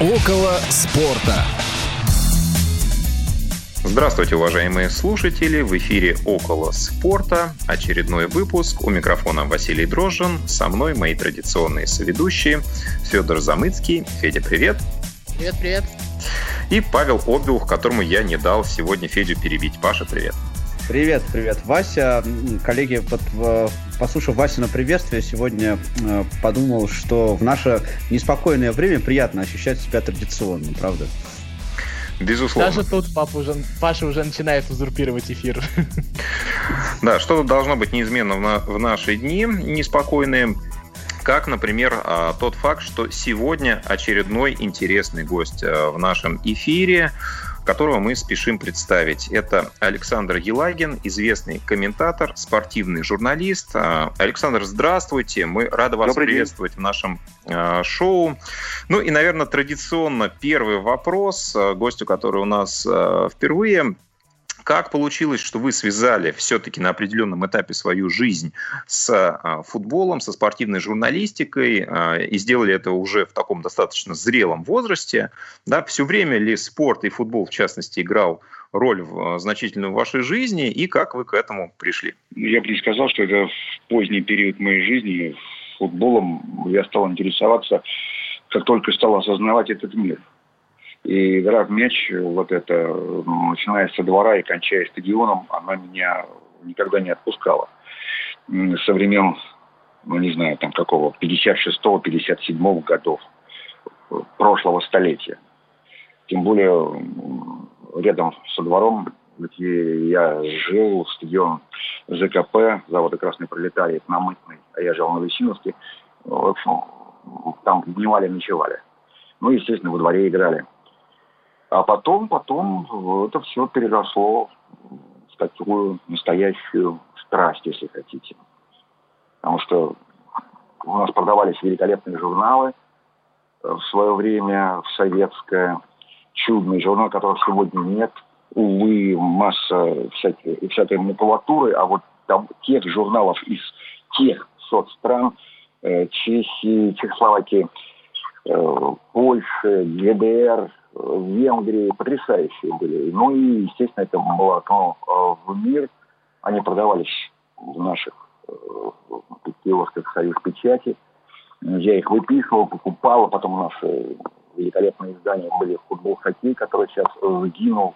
Около спорта. Здравствуйте, уважаемые слушатели! В эфире «Около спорта» очередной выпуск. У микрофона Василий Дрожжин. Со мной мои традиционные соведущие Федор Замыцкий. Федя, привет! Привет, привет! И Павел Обиух, которому я не дал сегодня Федю перебить. Паша, привет! Привет, привет, Вася. Коллеги, под, послушав Вася на приветствие, сегодня э, подумал, что в наше неспокойное время приятно ощущать себя традиционно, правда? Безусловно. Даже тут папа уже, Паша уже начинает узурпировать эфир. Да, что-то должно быть неизменно в, на, в наши дни неспокойные. Как, например, а, тот факт, что сегодня очередной интересный гость э, в нашем эфире которого мы спешим представить. Это Александр Елагин, известный комментатор, спортивный журналист. А, Александр, здравствуйте. Мы рады вас Добрый приветствовать день. в нашем а, шоу. Ну и, наверное, традиционно первый вопрос а, гостю, который у нас впервые. Как получилось, что вы связали все-таки на определенном этапе свою жизнь с а, футболом, со спортивной журналистикой а, и сделали это уже в таком достаточно зрелом возрасте? Да, все время ли спорт и футбол, в частности, играл роль в, а, значительную в вашей жизни и как вы к этому пришли? Я бы не сказал, что это в поздний период моей жизни футболом я стал интересоваться, как только стал осознавать этот мир – и игра в мяч, вот это, начиная со двора и кончая стадионом, она меня никогда не отпускала. Со времен, ну не знаю, там какого, 56-57 годов прошлого столетия. Тем более рядом со двором, где я жил, стадион ЗКП, завода «Красный пролетарий», на Мытной, а я жил на Лысиновске. В общем, там дневали, ночевали. Ну, естественно, во дворе играли. А потом, потом это все переросло в такую настоящую страсть, если хотите. Потому что у нас продавались великолепные журналы в свое время, в советское, чудный журнал, которого сегодня нет. Увы, масса всякой, всякой макулатуры, а вот там, тех журналов из тех соцстран, э, Чехии, Чехословакии, э, Польши, ГДР, в Венгрии потрясающие были. Ну и, естественно, это было окно э, в мир. Они продавались в наших э, киосках «Союз печати». Я их выписывал, покупал, а потом наши великолепные издания были «Футбол-хоккей», который сейчас сгинул,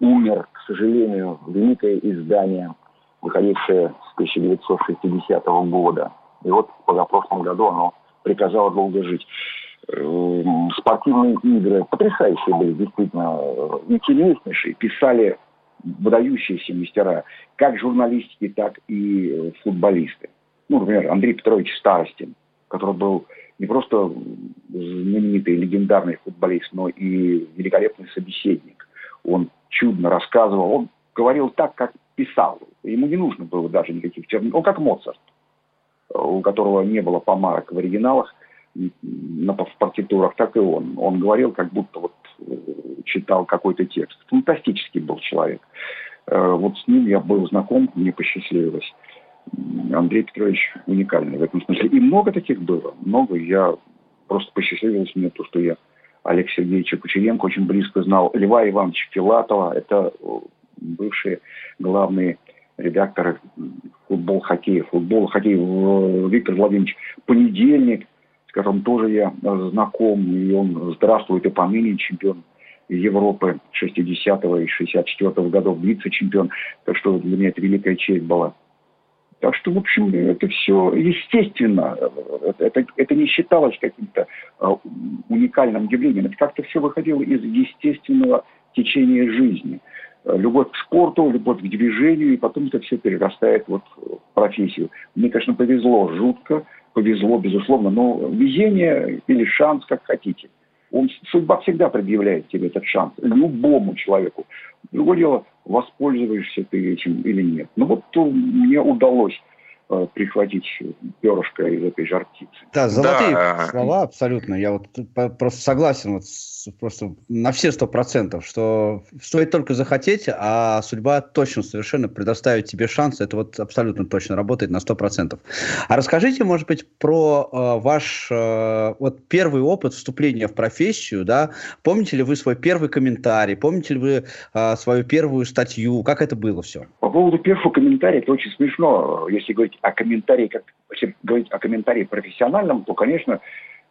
умер, к сожалению, великое издание, выходившее с 1960 года. И вот позапрошлом году оно приказало долго жить. Эм, спортивные игры потрясающие были, действительно, э, интереснейшие. Писали выдающиеся мастера, как журналистики, так и э, футболисты. Ну, например, Андрей Петрович Старостин, который был не просто знаменитый, легендарный футболист, но и великолепный собеседник. Он чудно рассказывал, он говорил так, как писал. Ему не нужно было даже никаких терминов. Он как Моцарт, у которого не было помарок в оригиналах – на, в партитурах, так и он. Он говорил, как будто вот э, читал какой-то текст. Фантастический был человек. Э, вот с ним я был знаком, мне посчастливилось. Андрей Петрович уникальный в этом смысле. И много таких было. Много. Я просто посчастливилось мне то, что я Олег Сергеевича Кучеренко очень близко знал. Льва Ивановича Филатова. Это э, бывшие главные редакторы футбол, хоккея. Футбол, хоккей Виктор Владимирович Понедельник, которым тоже я э, знаком, и он здравствует и поныне чемпион Европы 60-го и 64-го годов, вице-чемпион. Так что для меня это великая честь была. Так что, в общем, это все естественно. Это, это не считалось каким-то э, уникальным явлением. Это как-то все выходило из естественного течения жизни. Любовь к спорту, любовь к движению, и потом это все перерастает вот в профессию. Мне, конечно, повезло жутко повезло, безусловно, но везение или шанс, как хотите. Он, судьба всегда предъявляет тебе этот шанс, любому человеку. Другое дело, воспользуешься ты этим или нет. Ну вот мне удалось э, прихватить перышко из этой жартицы. Да, золотые да. слова абсолютно. Я вот просто согласен вот с, просто на все сто процентов, что стоит только захотеть, а судьба точно совершенно предоставит тебе шанс. Это вот абсолютно точно работает на сто процентов. А расскажите, может быть, про э, ваш э, вот первый опыт вступления в профессию, да? Помните ли вы свой первый комментарий? Помните ли вы э, свою первую статью? Как это было все? По поводу первого комментария, это очень смешно. Если говорить о комментарии, как если говорить о комментарии профессиональном, то, конечно,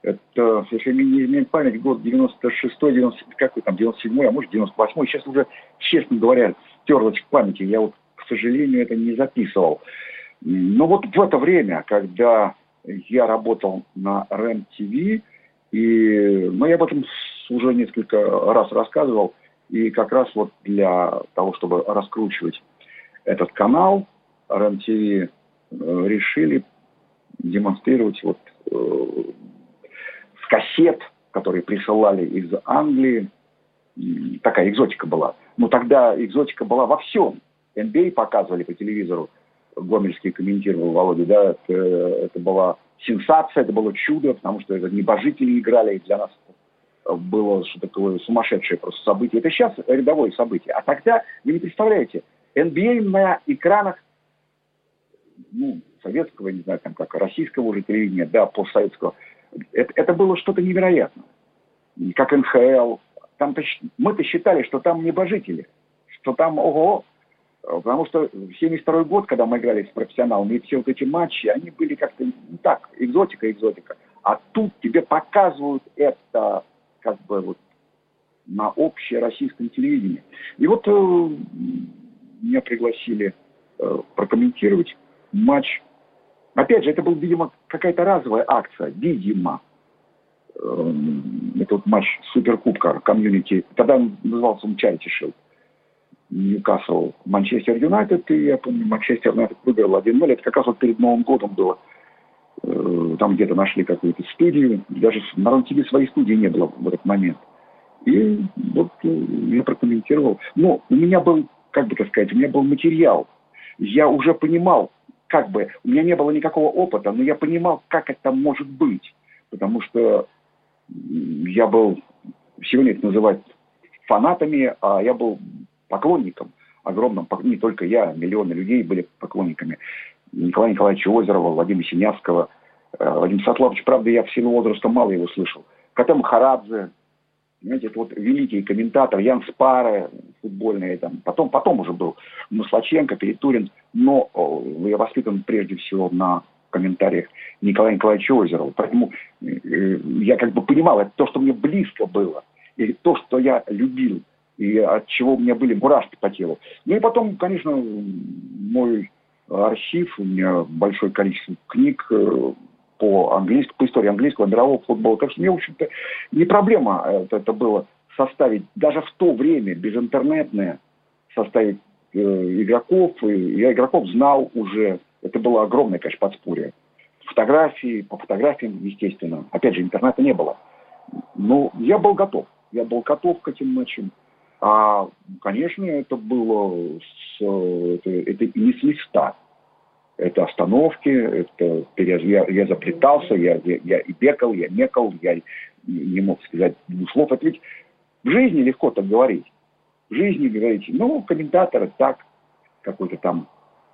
это, если мне не изменяет память, год 96 90, какой там, 97 а может 98 сейчас уже, честно говоря, стерлось в памяти. Я вот, к сожалению, это не записывал. Но вот в это время, когда я работал на РЕН-ТВ, и, ну, я об этом уже несколько раз рассказывал, и как раз вот для того, чтобы раскручивать этот канал, РЕН-ТВ решили демонстрировать вот э, с кассет, которые присылали из Англии, такая экзотика была. Но тогда экзотика была во всем. NBA показывали по телевизору, Гомельский комментировал Володя, да, это, это была сенсация, это было чудо, потому что это небожители играли, и для нас было что такое сумасшедшее просто событие. Это сейчас рядовое событие. А тогда, вы не представляете, NBA на экранах ну, советского, не знаю, там как российского уже телевидения, да, постсоветского, это, это было что-то невероятное. Как НХЛ. Там-то, мы-то считали, что там небожители, что там, ого, Потому что 72 год, когда мы играли с профессионалами, и все вот эти матчи, они были как-то не так, экзотика, экзотика. А тут тебе показывают это как бы вот на общее российском телевидении. И вот э, меня пригласили э, прокомментировать матч. Опять же, это был, видимо, какая-то разовая акция, видимо. Э, это вот матч Суперкубка комьюнити. Тогда он назывался он Charity Shield. Ньюкасл, Манчестер Юнайтед, и я помню, Манчестер Юнайтед выиграл 1-0, это как раз вот перед Новым годом было. Э, там где-то нашли какую-то студию, даже на рен своей студии не было в этот момент. И вот э, я прокомментировал. Но у меня был, как бы так сказать, у меня был материал. Я уже понимал, как бы, у меня не было никакого опыта, но я понимал, как это может быть. Потому что я был, сегодня это называют фанатами, а я был поклонником огромным, не только я, миллионы людей были поклонниками Николая Николаевича Озерова, Владимира Синявского, э, Владимир Сатлович, правда, я в силу возраста мало его слышал. Коте Махарадзе, знаете, это вот великий комментатор, Ян Спаре, футбольный, там, потом, потом уже был Маслаченко, Перетурин, но я воспитан прежде всего на комментариях Николая Николаевича Озерова. Поэтому э, я как бы понимал, это то, что мне близко было, и то, что я любил и от чего у меня были мурашки по телу. Ну и потом, конечно, мой архив, у меня большое количество книг э, по английскому, по истории английского, мирового футбола. Так что мне, в общем-то, не проблема это, это было составить, даже в то время, безинтернетное, составить э, игроков. И я игроков знал уже. Это было огромное, конечно, подспорье. Фотографии, по фотографиям, естественно. Опять же, интернета не было. Но я был готов. Я был готов к этим матчам. А, конечно, это было с, это, это не с листа. Это остановки, это я, я заплетался, я, я, и бекал, я мекал, я не мог сказать двух слов. Это ведь в жизни легко так говорить. В жизни говорите, ну, комментатор так, какой-то там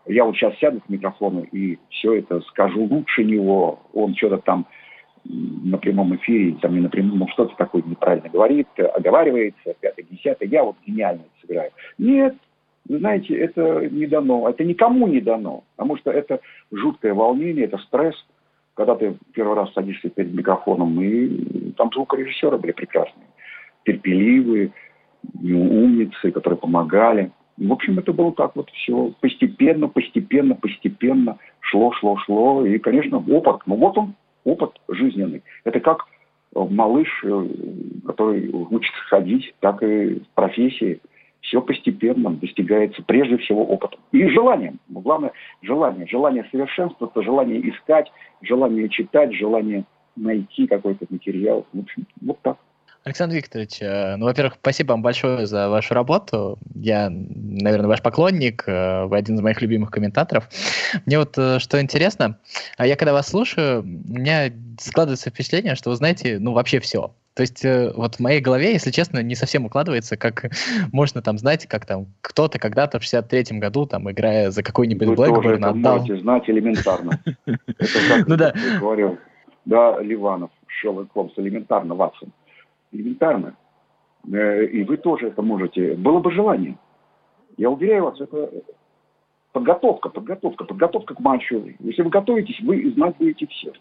я вот сейчас сяду к микрофону и все это скажу лучше него, он что-то там на прямом эфире, там не на прямом, ну, что-то такое неправильно говорит, оговаривается, пятое, десятое, я вот гениально сыграю. Нет, вы знаете, это не дано, это никому не дано, потому что это жуткое волнение, это стресс, когда ты первый раз садишься перед микрофоном, и там звукорежиссеры были прекрасные, терпеливые, умницы, которые помогали. В общем, это было так вот все постепенно, постепенно, постепенно шло, шло, шло. И, конечно, опыт. Ну вот он, опыт жизненный. Это как малыш, э, который учится ходить, так и в профессии. Все постепенно достигается прежде всего опытом. И желанием. Главное, желание. Желание совершенствоваться, желание искать, желание читать, желание найти какой-то материал. В общем, вот так. Александр Викторович, э, ну, во-первых, спасибо вам большое за вашу работу. Я, наверное, ваш поклонник, э, вы один из моих любимых комментаторов. Мне вот э, что интересно, а я когда вас слушаю, у меня складывается впечатление, что вы знаете, ну, вообще все. То есть вот в моей голове, если честно, не совсем укладывается, как можно там знать, как там кто-то когда-то в 63-м году, там, играя за какой-нибудь Блэкборн, отдал... можете знать элементарно. Это как ну, да. говорил, да, Ливанов, Шерлок Холмс, элементарно, Ватсон элементарно. Э, и вы тоже это можете. Было бы желание. Я уверяю вас, это подготовка, подготовка, подготовка к матчу. Если вы готовитесь, вы знать будете все.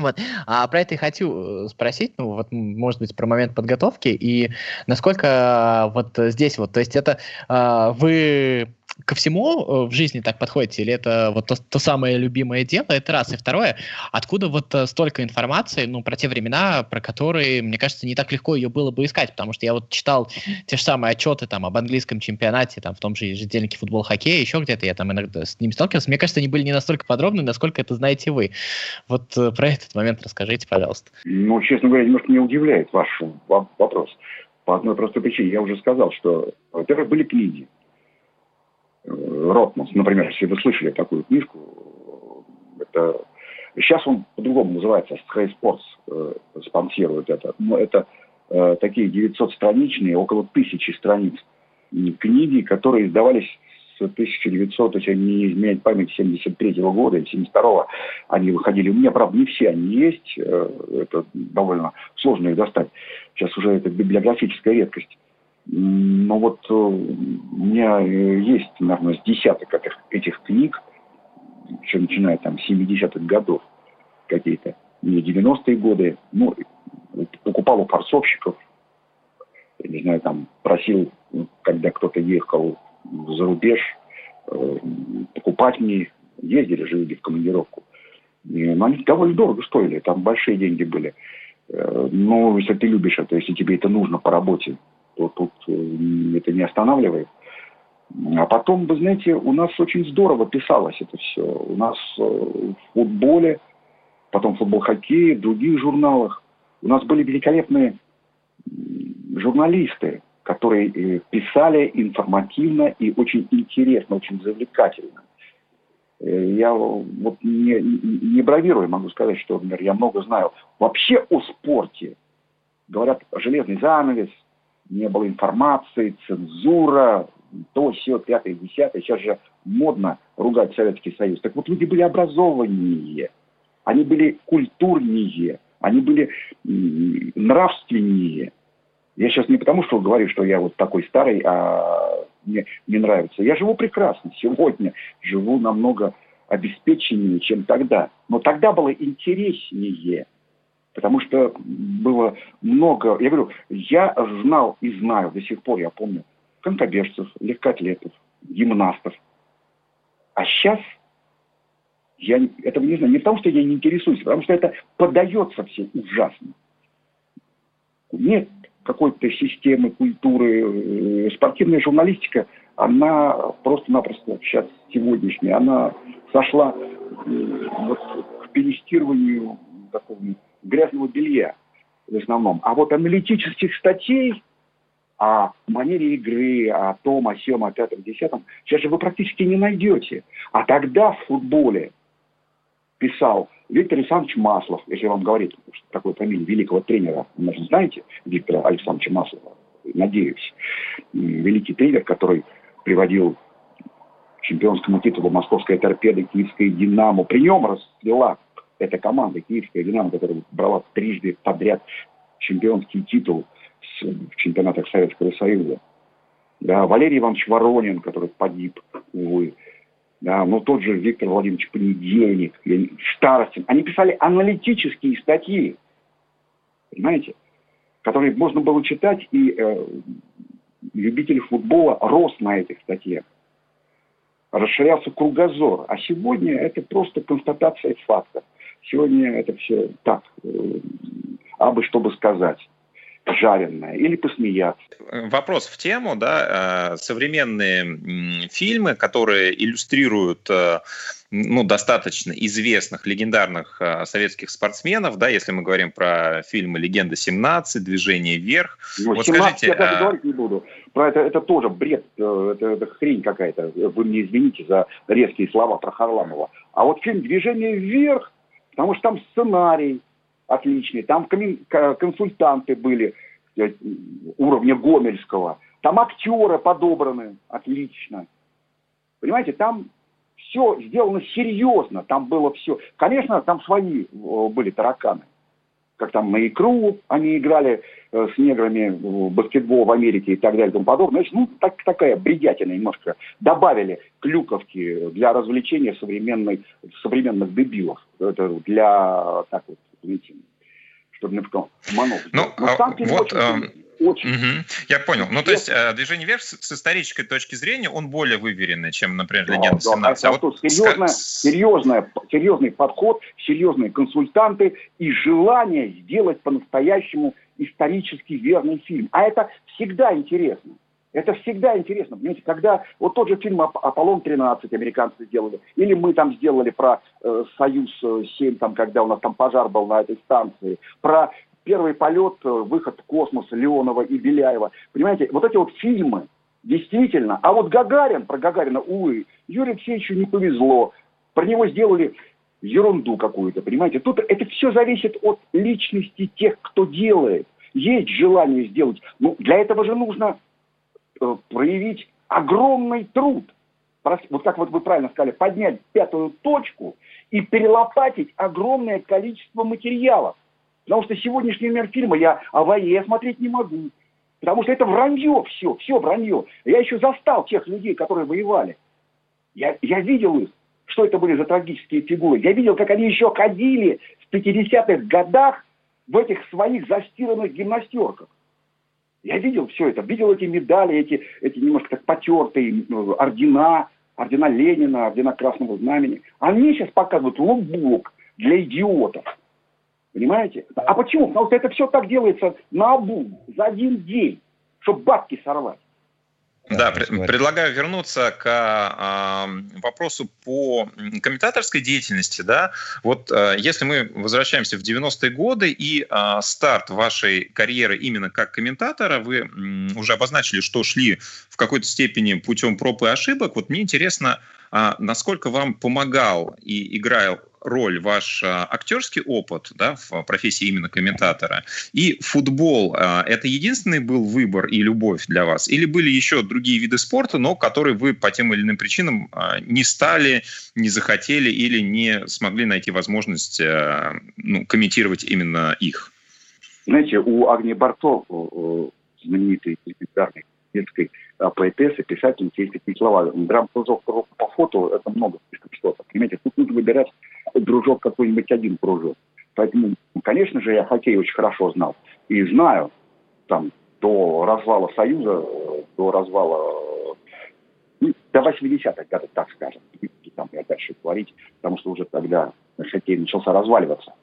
Вот. А про это и хочу э, спросить, ну, вот, может быть, про момент подготовки и насколько вот здесь вот, то есть это э, вы ко всему э, в жизни так подходите, или это вот то, то самое любимое дело, это раз. И второе, откуда вот э, столько информации, ну, про те времена, про которые, мне кажется, не так легко ее было бы искать, потому что я вот читал те же самые отчеты там об английском чемпионате, там в том же ежедневнике футбол, хоккей, еще где-то я там иногда с ними сталкивался. Мне кажется, они были не настолько подробны, насколько это знаете вы. Вот э, про этот момент расскажите, пожалуйста. Ну, честно говоря, немножко меня удивляет ваш вопрос. По одной простой причине. Я уже сказал, что, во-первых, были книги, Ротманс, например, если вы слышали такую книжку, это сейчас он по-другому называется, Sky Sports э, спонсирует это, но это э, такие 900-страничные, около тысячи страниц книги, которые издавались с 1900, если не изменять память, 73 -го года или 72 -го, они выходили. У меня, правда, не все они есть, э, это довольно сложно их достать. Сейчас уже это библиографическая редкость. Но вот э, у меня э, есть, наверное, с десяток этих, этих книг, еще начиная там с 70-х годов какие-то, не 90-е годы. Ну, покупал у форцовщиков, не знаю, там просил, когда кто-то ехал за рубеж, э, покупать мне, ездили же люди в командировку. Но они довольно дорого стоили, там большие деньги были. Но если ты любишь это, если тебе это нужно по работе, тут э, это не останавливает. А потом, вы знаете, у нас очень здорово писалось это все. У нас э, в футболе, потом футбол-хоккей, в других журналах. У нас были великолепные журналисты, которые э, писали информативно и очень интересно, очень завлекательно. Я вот не, не бравируя могу сказать, что, например, я много знаю вообще о спорте. Говорят, железный занавес – не было информации, цензура, то, все, пятое, десятое. Сейчас же модно ругать Советский Союз. Так вот, люди были образованнее, они были культурнее, они были нравственнее. Я сейчас не потому, что говорю, что я вот такой старый, а мне не нравится. Я живу прекрасно. Сегодня живу намного обеспеченнее, чем тогда. Но тогда было интереснее. Потому что было много... Я говорю, я знал и знаю до сих пор, я помню, конькобежцев, легкоатлетов, гимнастов. А сейчас я этого не знаю. Не потому, что я не интересуюсь, а потому что это подается все ужасно. Нет какой-то системы, культуры. Э, спортивная журналистика, она просто-напросто сейчас сегодняшняя, она сошла э, вот, к пелестированию такому грязного белья в основном. А вот аналитических статей о манере игры, о том, о сем, о пятом, десятом, сейчас же вы практически не найдете. А тогда в футболе писал Виктор Александрович Маслов, если вам говорить такое фамилия великого тренера, вы, наверное, знаете Виктора Александровича Маслова, надеюсь. Великий тренер, который приводил чемпионскому титулу московская торпеда, киевская динамо. При нем расцвела эта команда, киевская «Динамо», которая брала трижды подряд чемпионский титул в чемпионатах Советского Союза. Да, Валерий Иванович Воронин, который погиб, увы. Да, но тот же Виктор Владимирович Понедельник, Старостин. Они писали аналитические статьи, понимаете, которые можно было читать, и э, любители футбола рос на этих статьях. Расширялся кругозор. А сегодня это просто констатация фактов. Сегодня это все так, э, абы чтобы сказать. жареное или посмеяться. Вопрос в тему, да, э, современные фильмы, которые иллюстрируют э, ну, достаточно известных, легендарных э, советских спортсменов, да, если мы говорим про фильмы «Легенда 17», «Движение вверх». Ну, вот скажите, я даже а... говорить не буду. Про это, это тоже бред, это, это хрень какая-то. Вы мне извините за резкие слова про Харламова. А вот фильм «Движение вверх», потому что там сценарий, отличный. Там консультанты были э, уровня Гомельского. Там актеры подобраны отлично. Понимаете, там все сделано серьезно, там было все. Конечно, там свои были тараканы. Как там на икру они играли э, с неграми в баскетбол в Америке и так далее и тому подобное. Значит, ну, так, такая бредятина немножко. Добавили клюковки для развлечения современной, современных дебилов. Это для, так вот, извините, чтобы немножко манов. Ну, Но а, вот, очень, очень. Угу, я понял. Ну, то есть э, движение вверх с, с исторической точки зрения он более выверенный, чем, например, да, легенда 17. Да, а вот серьезная, с... серьезная, серьезный подход, серьезные консультанты и желание сделать по-настоящему исторически верный фильм. А это всегда интересно. Это всегда интересно, понимаете, когда вот тот же фильм «Аполлон-13» американцы сделали, или мы там сделали про э, «Союз-7», там, когда у нас там пожар был на этой станции, про первый полет, э, выход в космос Леонова и Беляева. Понимаете, вот эти вот фильмы, действительно. А вот Гагарин, про Гагарина, увы, Юрию Алексеевичу не повезло. Про него сделали ерунду какую-то, понимаете. Тут это все зависит от личности тех, кто делает. Есть желание сделать. Ну, для этого же нужно Э, проявить огромный труд. Вот как вот вы правильно сказали, поднять пятую точку и перелопатить огромное количество материалов. Потому что сегодняшний мир фильма я о войне смотреть не могу. Потому что это вранье все, все вранье. Я еще застал тех людей, которые воевали. Я, я видел их, что это были за трагические фигуры. Я видел, как они еще ходили в 50-х годах в этих своих застиранных гимнастерках. Я видел все это, видел эти медали, эти, эти немножко так потертые ну, ордена, ордена Ленина, ордена Красного Знамени. Они сейчас показывают лубок для идиотов. Понимаете? А почему? Потому что это все так делается на обум, за один день, чтобы бабки сорвать. Да, пред, предлагаю вернуться к а, вопросу по комментаторской деятельности. Да? Вот а, если мы возвращаемся в 90-е годы и а, старт вашей карьеры именно как комментатора, вы м, уже обозначили, что шли в какой-то степени путем проб и ошибок. Вот мне интересно, а насколько вам помогал и играл роль ваш а, актерский опыт да, в профессии именно комментатора и футбол а, это единственный был выбор и любовь для вас? Или были еще другие виды спорта, но которые вы по тем или иным причинам а, не стали, не захотели или не смогли найти возможность ну, комментировать именно их? Знаете, у Агни Барто, знаменитой легендарной детской поэтессы, писательницы, есть такие слова. Драм-кружок по фото – это много что-то. Понимаете, тут нужно выбирать дружок какой-нибудь один кружок. Поэтому, конечно же, я хоккей очень хорошо знал. И знаю, там, до развала Союза, до развала, ну, до 80-х годов, так скажем. И там я дальше говорить, потому что уже тогда хоккей начался разваливаться.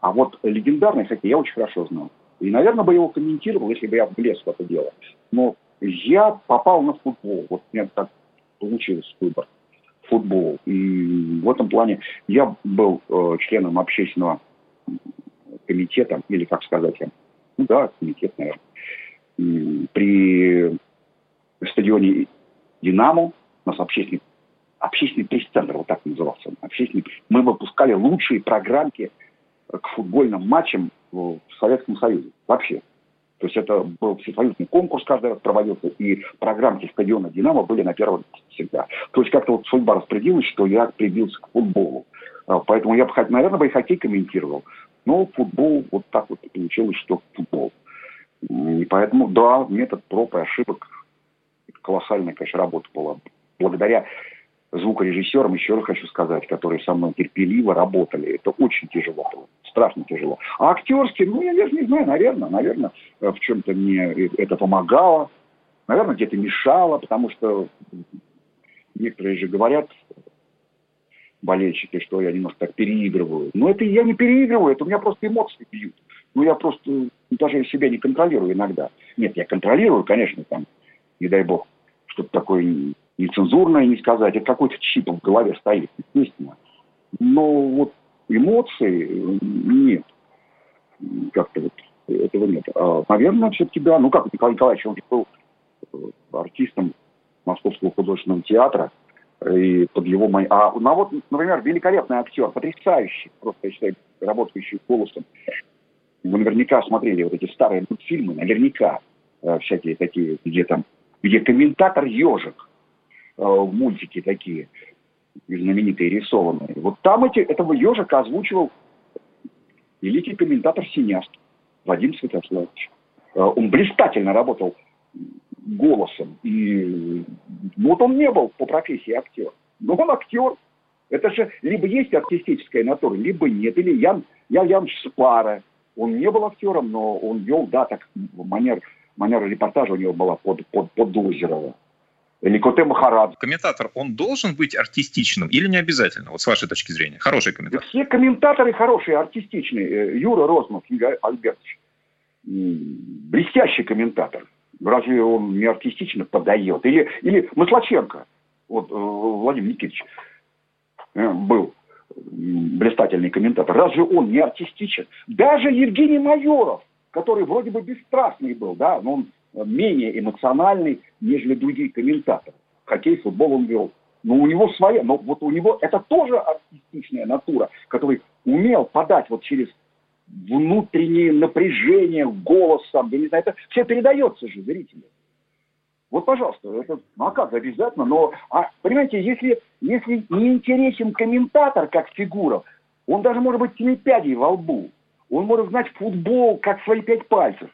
А вот легендарный хоккей я очень хорошо знал. И, наверное, бы его комментировал, если бы я влез в это дело. Но я попал на футбол. Вот у меня так получилось выбор футбол. И в этом плане я был э, членом общественного комитета, или как сказать, ну да, комитет, наверное, при стадионе «Динамо», у нас общественный, общественный пресс-центр, вот так назывался, общественный, мы выпускали лучшие программки к футбольным матчам в Советском Союзе вообще. То есть это был всесоюзный конкурс каждый раз проводился, и программки стадиона «Динамо» были на первом всегда. То есть как-то вот судьба распределилась, что я прибился к футболу. А, поэтому я бы, наверное, бы и хоккей комментировал. Но футбол вот так вот получилось, что футбол. И поэтому, да, метод проб и ошибок колоссальная, конечно, работа была. Благодаря звукорежиссерам, еще раз хочу сказать, которые со мной терпеливо работали. Это очень тяжело было, страшно тяжело. А актерский, ну, я даже не знаю, наверное, наверное, э, в чем-то мне это помогало, наверное, где-то мешало, потому что некоторые же говорят, болельщики, что я немножко так переигрываю. Но это я не переигрываю, это у меня просто эмоции бьют. ну, я просто даже себя не контролирую иногда. Нет, я контролирую, конечно, там, не дай бог, что-то такое нецензурное не сказать. Это какой-то чип в голове стоит, естественно. Но вот эмоций нет. Как-то вот этого нет. А, наверное, все-таки да. Ну, как Николай Николаевич, он был э, артистом Московского художественного театра. И под его... А, ну, а вот, например, великолепный актер, потрясающий, просто, я считаю, работающий голосом. Вы наверняка смотрели вот эти старые мультфильмы, наверняка, э, всякие такие, где там, где комментатор ежик э, в мультике такие, знаменитые рисованные. Вот там эти, этого ежика озвучивал великий комментатор-синяст Вадим Святославович. Э, он блистательно работал голосом. И ну, вот он не был по профессии актер. Но он актер. Это же либо есть артистическая натура, либо нет. Или Ян, Ян Янович Спара. Он не был актером, но он вел, да, так, манер, манера репортажа у него была под, под, под Озерова. Или Коте Махарад. Комментатор, он должен быть артистичным или не обязательно, вот с вашей точки зрения? Хороший комментатор. Все комментаторы хорошие, артистичные. Э, Юра Розмов, Игорь Альбертович, блестящий комментатор. Разве он не артистично подает? Или, или Маслаченко, вот э, Владимир Никитич э, был блистательный комментатор. Разве он не артистичен? Даже Евгений Майоров, который вроде бы бесстрастный был, да, но он менее эмоциональный, нежели другие комментаторы. Хоккей, футбол он вел. Но у него своя, но вот у него это тоже артистичная натура, который умел подать вот через внутреннее напряжение голосом, я не знаю, это все передается же зрителю. Вот, пожалуйста, это, ну а как, обязательно, но, а, понимаете, если, если не интересен комментатор как фигура, он даже может быть семипядей во лбу, он может знать футбол как свои пять пальцев,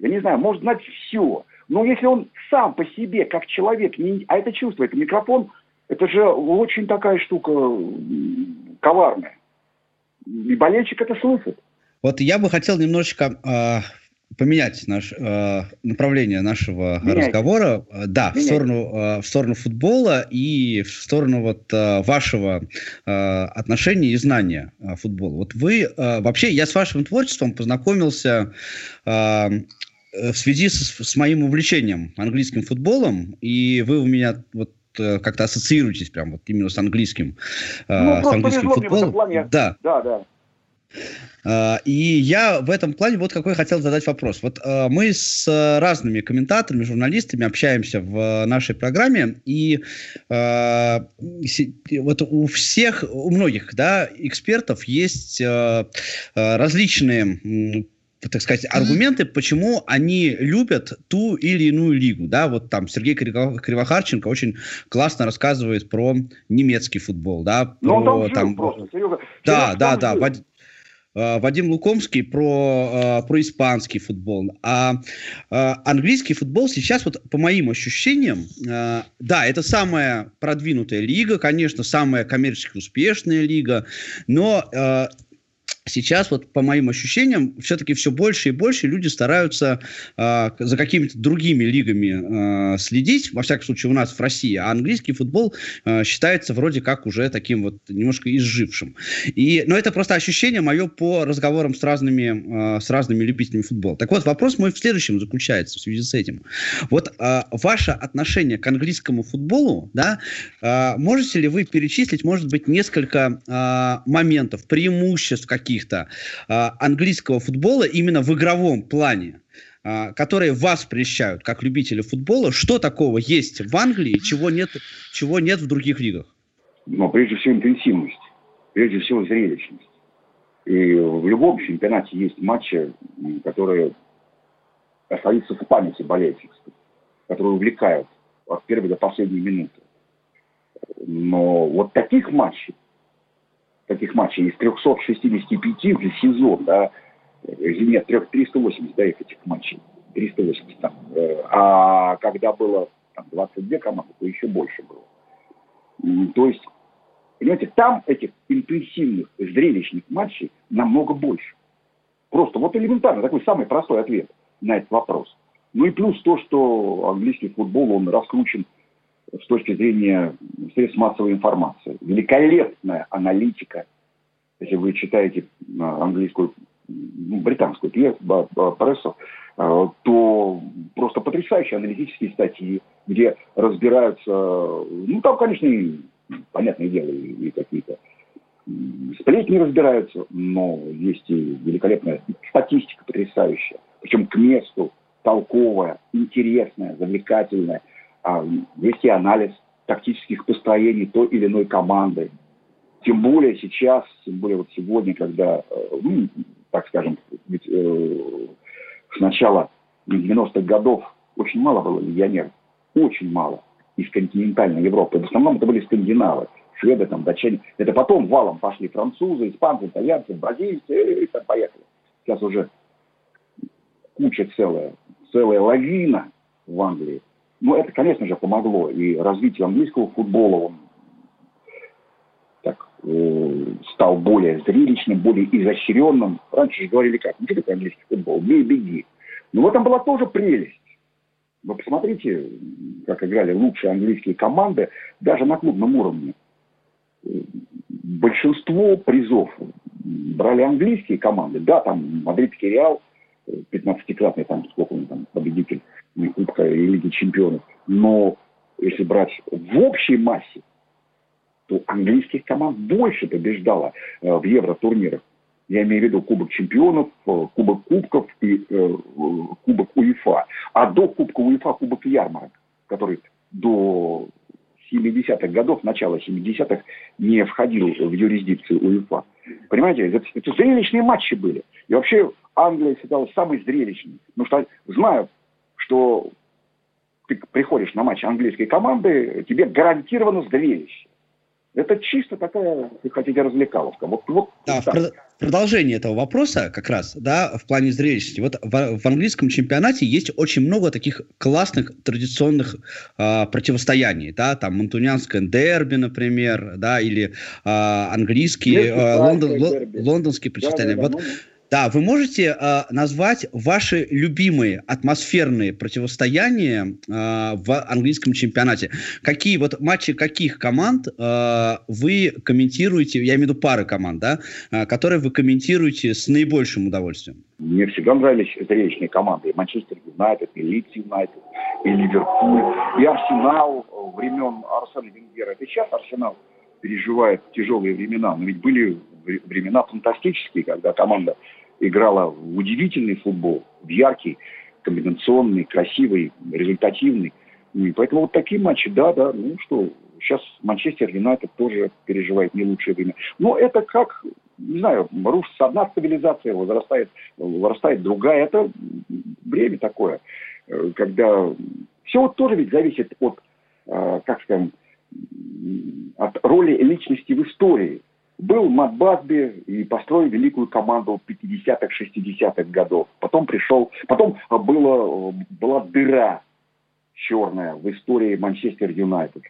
я не знаю, может знать все, но если он сам по себе, как человек, не, а это чувствует, микрофон, это же очень такая штука коварная, и болельщик это слышит. Вот я бы хотел немножечко э, поменять наш, э, направление нашего Меняйте. разговора, да, в сторону, э, в сторону футбола и в сторону вот э, вашего э, отношения и знания э, футбола. Вот вы э, вообще, я с вашим творчеством познакомился э, в связи с, с моим увлечением английским футболом, и вы у меня вот как-то ассоциируетесь прям вот именно с английским, ну, с английским футболом. Да. да, да. А, и я в этом плане вот какой хотел задать вопрос. Вот а, мы с разными комментаторами, журналистами общаемся в нашей программе, и а, вот у всех, у многих, да, экспертов есть различные так сказать, аргументы, почему они любят ту или иную лигу. Да, вот там Сергей Кривохарченко очень классно рассказывает про немецкий футбол, да, про, Но он там, там просто, Серега, да, Серега да, да, Э, Вадим Лукомский про, э, про испанский футбол. А э, английский футбол сейчас, вот по моим ощущениям, да, это самая продвинутая лига, конечно, самая коммерчески успешная лига, но Сейчас, вот по моим ощущениям, все-таки все больше и больше люди стараются э, за какими-то другими лигами э, следить. Во всяком случае, у нас в России. А английский футбол э, считается вроде как уже таким вот немножко изжившим. И, но это просто ощущение мое по разговорам с разными, э, с разными любителями футбола. Так вот, вопрос мой в следующем заключается в связи с этим. Вот э, ваше отношение к английскому футболу, да, э, можете ли вы перечислить, может быть, несколько э, моментов, преимуществ каких каких-то а, английского футбола именно в игровом плане, а, которые вас прельщают как любители футбола, что такого есть в Англии, чего нет, чего нет в других лигах? Ну, прежде всего, интенсивность, прежде всего, зрелищность. И в любом чемпионате есть матчи, которые остаются в памяти болельщиков, которые увлекают от первой до последней минуты. Но вот таких матчей таких матчей из 365 за сезон, да, нет, 380, да, этих матчей, 380 там. Э, а когда было там, 22 команды, то еще больше было. То есть, понимаете, там этих интенсивных, зрелищных матчей намного больше. Просто вот элементарно, такой самый простой ответ на этот вопрос. Ну и плюс то, что английский футбол, он раскручен с точки зрения средств массовой информации. Великолепная аналитика. Если вы читаете а, английскую британскую прессу, э, то просто потрясающие аналитические статьи, где разбираются, ну там, конечно, и, понятное дело, и, и какие-то сплетни разбираются, но есть и великолепная статистика потрясающая, причем к месту, толковая, интересная, завлекательная. А, есть и анализ тактических построений той или иной команды. Тем более сейчас, тем более вот сегодня, когда, э, ну, так скажем, ведь э, с начала 90-х годов очень мало было легионеров, очень мало из континентальной Европы. В основном это были скандинавы, шведы, там, датчане. Это потом валом пошли французы, испанцы, итальянцы, бразильцы, и там поехали. Сейчас уже куча целая, целая лавина в Англии ну, это, конечно же, помогло. И развитию английского футбола он так, э, стал более зрелищным, более изощренным. Раньше же говорили как, ну что такое английский футбол, бей, беги. Но в этом была тоже прелесть. Вы посмотрите, как играли лучшие английские команды, даже на клубном уровне. Большинство призов брали английские команды. Да, там Мадридский Реал, 15-кратный там, сколько он там, победитель Кубка и Лиги Чемпионов. Но если брать в общей массе, то английских команд больше побеждало э, в евротурнирах. Я имею в виду Кубок Чемпионов, э, Кубок Кубков и э, Кубок УЕФА. А до Кубка УЕФА Кубок Ярмарок, который до 70-х годов, начала 70-х, не входил в юрисдикцию УЕФА. Понимаете, это, это зрелищные матчи были. И вообще Англия считалась самой зрелищной. Потому что знаю что ты приходишь на матч английской команды, тебе гарантированно зрелище. Это чисто такая, если хотите, развлекаловка. Вот, вот да, в прод- продолжение этого вопроса как раз, да, в плане зрелищности. Вот в, в английском чемпионате есть очень много таких классных традиционных э, противостояний, да, там монтунянское дерби, например, да, или э, английские, э, лондон, лондонские противостояния. Да, да, да, вот, да, вы можете э, назвать ваши любимые атмосферные противостояния э, в английском чемпионате? Какие вот матчи каких команд э, вы комментируете, я имею в виду пары команд, да, э, которые вы комментируете с наибольшим удовольствием? Мне всегда нравились зрелищные команды. Манчестер Юнайтед, и Лидс Юнайтед, и Ливерпуль, и Арсенал времен Арсена Венгера. Это сейчас Арсенал переживает тяжелые времена, но ведь были времена фантастические, когда команда играла в удивительный футбол, в яркий, комбинационный, красивый, результативный. И поэтому вот такие матчи, да, да, ну что, сейчас Манчестер Юнайтед тоже переживает не лучшее время. Но это как, не знаю, рушится одна стабилизация, возрастает, вырастает другая. Это время такое, э, когда все вот тоже ведь зависит от, э, как скажем, от роли личности в истории. Был Мат Басби и построил великую команду 50-х, 60-х годов. Потом пришел, потом было, была дыра черная в истории Манчестер Юнайтед.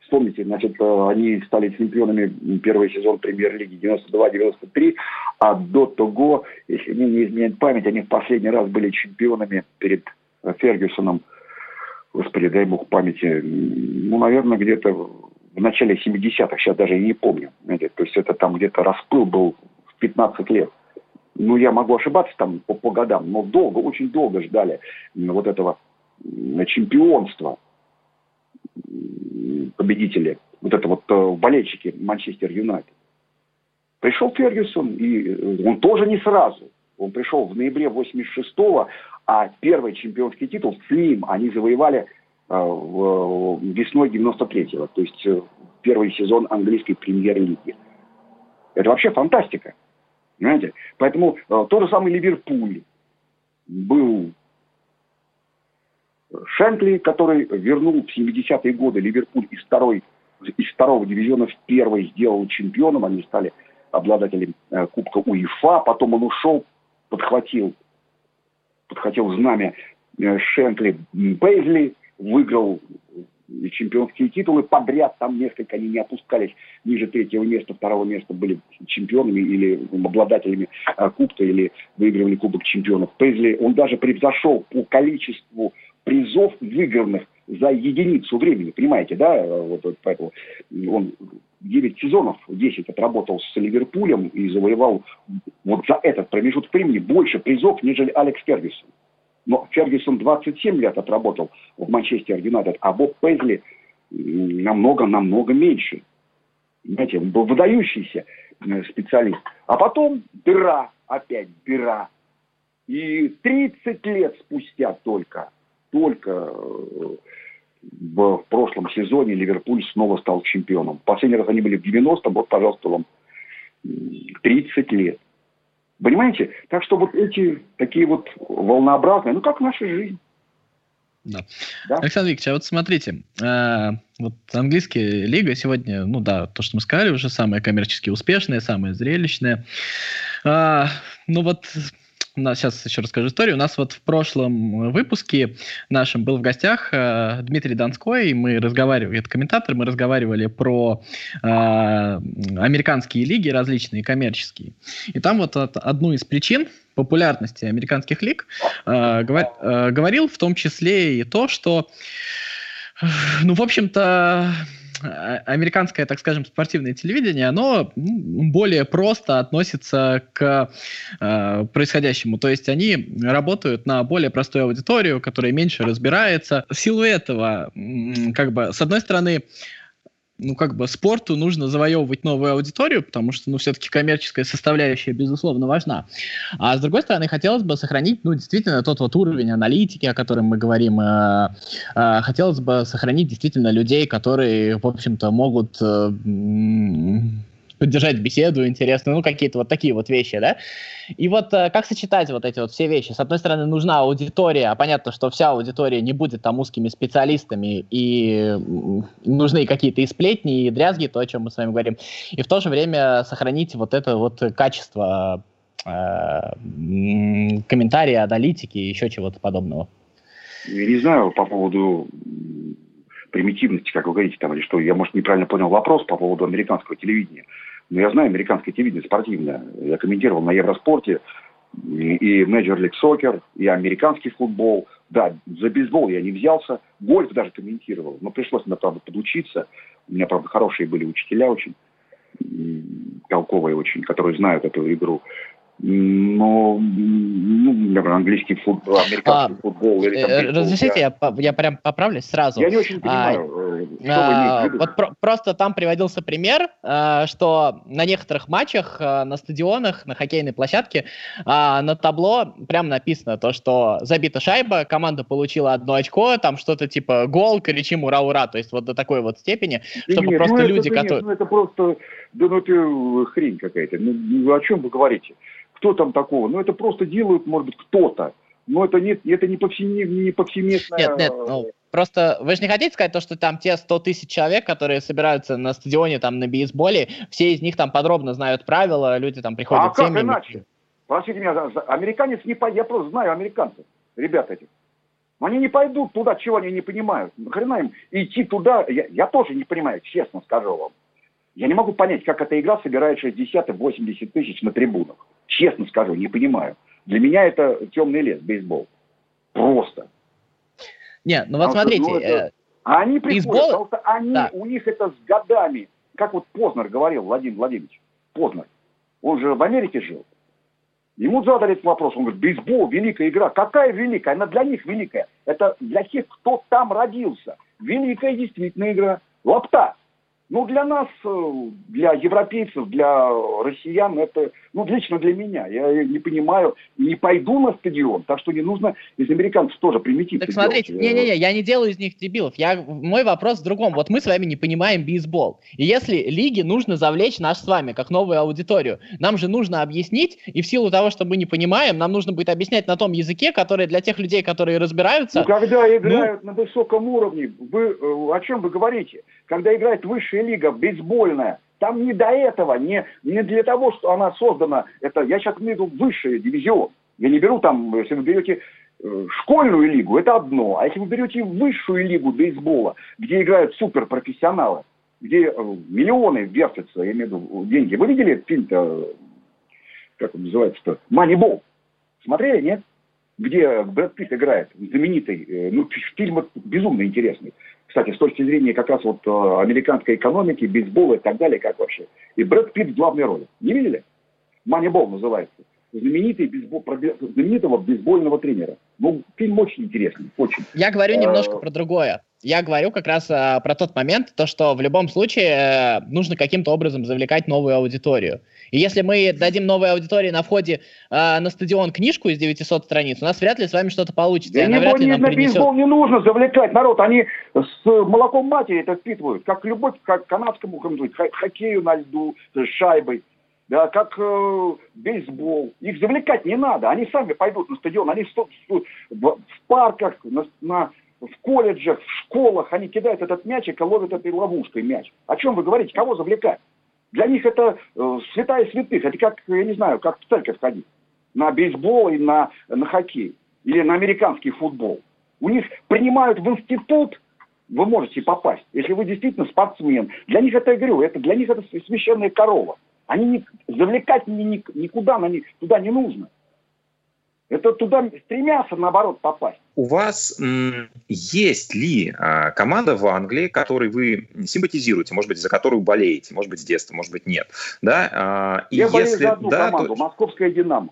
Вспомните, значит, они стали чемпионами первый сезон премьер-лиги 92-93, а до того, если мне не изменяет память, они в последний раз были чемпионами перед Фергюсоном, господи, дай бог памяти, ну, наверное, где-то в начале 70-х, сейчас даже и не помню. Знаете, то есть это там где-то распыл был в 15 лет. Ну, я могу ошибаться там по, по годам, но долго, очень долго ждали вот этого чемпионства победители, вот это вот э, болельщики Манчестер Юнайтед. Пришел Фергюсон, и э, он тоже не сразу. Он пришел в ноябре 86-го, а первый чемпионский титул с ним они завоевали весной 93-го, то есть э, первый сезон английской премьер-лиги. Это вообще фантастика. Понимаете? Поэтому э, тот же самый Ливерпуль был Шенкли, который вернул в 70-е годы Ливерпуль из, второй, из второго дивизиона в первый, сделал чемпионом, они стали обладателем э, Кубка УЕФА, потом он ушел, подхватил, подхватил знамя э, Шенкли Бейзли, выиграл чемпионские титулы подряд, там несколько они не опускались ниже третьего места, второго места были чемпионами или обладателями а, кубка, или выигрывали кубок чемпионов. Пейзли, он даже превзошел по количеству призов выигранных за единицу времени, понимаете, да? Вот, вот поэтому он 9 сезонов, 10 отработал с Ливерпулем и завоевал вот за этот промежуток времени больше призов, нежели Алекс Фергюсон. Но Фергюсон 27 лет отработал в Манчестер Юнайтед, а Боб Пейзли намного-намного меньше. Знаете, он был выдающийся э, специалист. А потом дыра, опять дыра. И 30 лет спустя только, только э, в прошлом сезоне Ливерпуль снова стал чемпионом. Последний раз они были в 90-м, вот, пожалуйста, вам 30 лет. Понимаете? Так что вот эти такие вот волнообразные, ну как наша жизнь. Да. да. Александр Викторович, а вот смотрите, э, вот английская лига сегодня, ну да, то, что мы сказали, уже самая коммерчески успешная, самая зрелищная. Э, ну вот нас сейчас еще расскажу историю. У нас вот в прошлом выпуске нашем был в гостях э, Дмитрий Донской, и мы разговаривали, это комментатор, мы разговаривали про э, американские лиги различные, коммерческие. И там вот от, одну из причин популярности американских лиг э, говор, э, говорил в том числе и то, что ну, в общем-то, американское, так скажем, спортивное телевидение, оно более просто относится к э, происходящему. То есть они работают на более простую аудиторию, которая меньше разбирается. В силу этого, как бы, с одной стороны, ну, как бы спорту нужно завоевывать новую аудиторию, потому что, ну, все-таки коммерческая составляющая, безусловно, важна. А с другой стороны, хотелось бы сохранить, ну, действительно, тот вот уровень аналитики, о котором мы говорим. Э, э, хотелось бы сохранить действительно людей, которые, в общем-то, могут э, поддержать беседу интересную, ну, какие-то вот такие вот вещи, да. И вот э, как сочетать вот эти вот все вещи? С одной стороны, нужна аудитория, а понятно, что вся аудитория не будет там узкими специалистами, и нужны какие-то и сплетни, и дрязги, то, о чем мы с вами говорим. И в то же время сохранить вот это вот качество э, комментария, аналитики и еще чего-то подобного. Я не знаю по поводу примитивности, как вы говорите, там, или что, я, может, неправильно понял вопрос по поводу американского телевидения. Но я знаю американское телевидение спортивное. Я комментировал на Евроспорте и Major League Soccer, и американский футбол. Да, за бейсбол я не взялся, гольф даже комментировал, но пришлось мне, правда, подучиться. У меня, правда, хорошие были учителя очень, толковые очень, которые знают эту игру но ну, английский футбол, американский а, футбол. Или, там, бейсбол, разрешите, я, я, прям поправлюсь сразу. Я не очень понимаю, а, что а, вы Вот про- просто там приводился пример, а, что на некоторых матчах а, на стадионах, на хоккейной площадке а, на табло прям написано то, что забита шайба, команда получила одно очко, там что-то типа гол, кричим ура-ура, то есть вот до такой вот степени, чтобы нет, просто ну, люди, это, которые... Нет, ну это просто, да ну это хрень какая-то, ну о чем вы говорите? Кто там такого? Ну, это просто делают, может быть, кто-то. Но это, не, это не, повсеместно. Не повсеместно... Нет, нет, ну, просто вы же не хотите сказать то, что там те 100 тысяч человек, которые собираются на стадионе там на бейсболе, все из них там подробно знают правила, люди там приходят а семьями. как иначе? Простите меня, американец не пойдет, я просто знаю американцев, ребят этих. Они не пойдут туда, чего они не понимают. Хрена им идти туда, я, я тоже не понимаю, честно скажу вам. Я не могу понять, как эта игра собирает 60-80 тысяч на трибунах. Честно скажу, не понимаю. Для меня это темный лес, бейсбол. Просто. Нет, ну вот Потому смотрите. Ну, это... А они приходят, бейсбол... потому что они, да. у них это с годами. Как вот Познер говорил, Владимир Владимирович, Познер. Он же в Америке жил. Ему задали этот вопрос, он говорит, бейсбол, великая игра. Какая великая? Она для них великая. Это для тех, кто там родился. Великая действительно игра. Лапта. Ну, для нас, э, для европейцев, для россиян, это, ну, лично для меня. Я не понимаю, не пойду на стадион, так что не нужно из американцев тоже примитивно Так смотрите, не-не-не, я не делаю из них дебилов. Я, мой вопрос в другом. Вот мы с вами не понимаем бейсбол. И если лиге нужно завлечь наш с вами, как новую аудиторию, нам же нужно объяснить, и в силу того, что мы не понимаем, нам нужно будет объяснять на том языке, который для тех людей, которые разбираются... Ну, когда ну, играют ну... на высоком уровне, вы э, о чем вы говорите? Когда играет высшая лига бейсбольная, там не до этого, не, не для того, что она создана, это, я сейчас имею в виду высший дивизион. Я не беру там, если вы берете э, школьную лигу, это одно. А если вы берете высшую лигу бейсбола, где играют суперпрофессионалы, где э, миллионы вертятся, я имею в виду деньги. Вы видели фильм-то, как он называется-то, «Манибол»? Смотрели, нет? где Брэд Питт играет, знаменитый, э, ну, фильм безумно интересный. Кстати, с точки зрения как раз вот э, американской экономики, бейсбола и так далее, как вообще. И Брэд Питт в главной роли. Не видели? Манибол называется. Знаменитый бейсбол, знаменитого бейсбольного тренера. Ну, фильм очень интересный, очень. Я говорю немножко про другое. Я говорю как раз а, про тот момент, то, что в любом случае э, нужно каким-то образом завлекать новую аудиторию. И если мы дадим новой аудитории на входе э, на стадион книжку из 900 страниц, у нас вряд ли с вами что-то получится. Да не, ли нам на принесет... бейсбол не нужно завлекать народ. Они с молоком матери это впитывают. Как любовь к канадскому хоккею на льду, с шайбой. Да, как э, бейсбол. Их завлекать не надо. Они сами пойдут на стадион. Они в, в, в парках, на, на в колледжах, в школах, они кидают этот мячик и ловят этой ловушкой мяч. О чем вы говорите? Кого завлекать? Для них это э, святая святых. Это как, я не знаю, как в церковь ходить. На бейсбол и на, на хоккей. Или на американский футбол. У них принимают в институт, вы можете попасть, если вы действительно спортсмен. Для них это, я говорю, это, для них это священная корова. Они не, завлекать ни, ни, никуда на них, туда не нужно. Это туда стремятся, наоборот, попасть. У вас есть ли а, команда в Англии, которой вы симпатизируете, может быть, за которую болеете, может быть, с детства, может быть, нет? Да? А, и Я если, болею за одну да, команду, то... Московская «Динамо».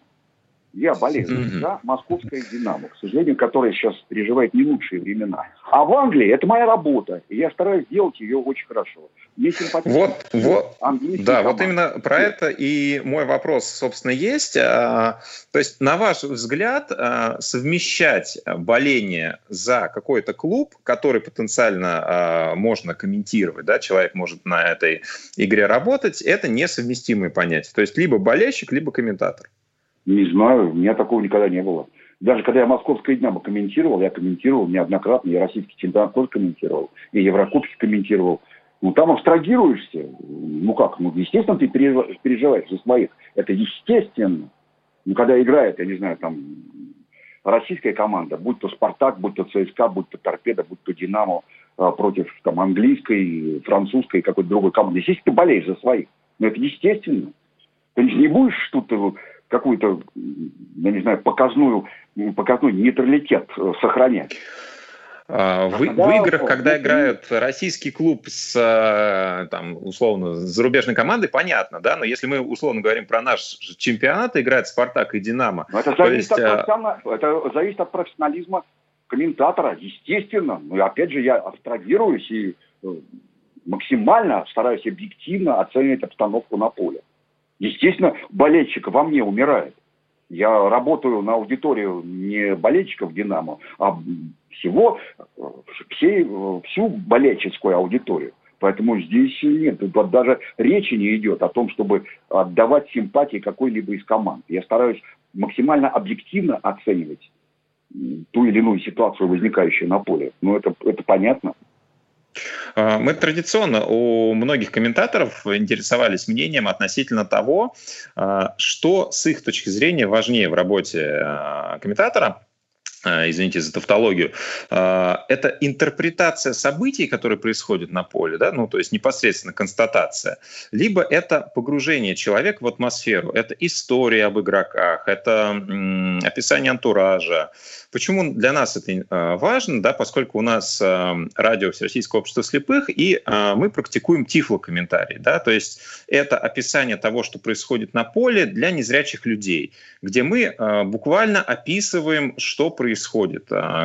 Я болею mm-hmm. за московская «Динамо», к сожалению, которая сейчас переживает не лучшие времена. А в Англии это моя работа, и я стараюсь делать ее очень хорошо. Мне вот, вот, да, команды. вот именно про это и мой вопрос, собственно, есть. А, то есть, на ваш взгляд, а, совмещать боление за какой-то клуб, который потенциально а, можно комментировать, да, человек может на этой игре работать, это несовместимые понятия. То есть, либо болельщик, либо комментатор. Не знаю, у меня такого никогда не было. Даже когда я «Московское днямо» комментировал, я комментировал неоднократно, я российский чемпионат тоже комментировал, и Еврокубки комментировал. Ну, там абстрагируешься. Ну как, ну, естественно, ты переживаешь за своих. Это естественно. Ну, когда играет, я не знаю, там, российская команда, будь то «Спартак», будь то «ЦСКА», будь то «Торпеда», будь то «Динамо», а, против там, английской, французской, какой-то другой команды. Естественно, ты болеешь за своих. Но это естественно. Ты не будешь тут какую-то, я не знаю, показную, показной нейтралитет э, сохранять. А, в, в играх, когда играют российский клуб с, э, там, условно, зарубежной командой, понятно, да, но если мы, условно говорим про наш чемпионат, играет Спартак и Динамо. Это зависит, есть, от а, это зависит от профессионализма комментатора, естественно. Но ну, опять же, я абстрагируюсь и э, максимально стараюсь объективно оценивать обстановку на поле. Естественно, болельщик во мне умирает. Я работаю на аудиторию не болельщиков «Динамо», а всего, всей, всю болельческую аудиторию. Поэтому здесь нет, тут даже речи не идет о том, чтобы отдавать симпатии какой-либо из команд. Я стараюсь максимально объективно оценивать ту или иную ситуацию, возникающую на поле. Ну, это, это понятно. А, мы традиционно у многих комментаторов интересовались мнением относительно того, а, что с их точки зрения важнее в работе а, комментатора извините за тавтологию, это интерпретация событий, которые происходят на поле, да, ну, то есть непосредственно констатация, либо это погружение человека в атмосферу, это история об игроках, это описание антуража, Почему для нас это э, важно? Да, поскольку у нас радио Всероссийского общества слепых, и мы практикуем тифлокомментарий. Да, то есть это описание того, что происходит на поле для незрячих людей, где мы буквально описываем, что происходит,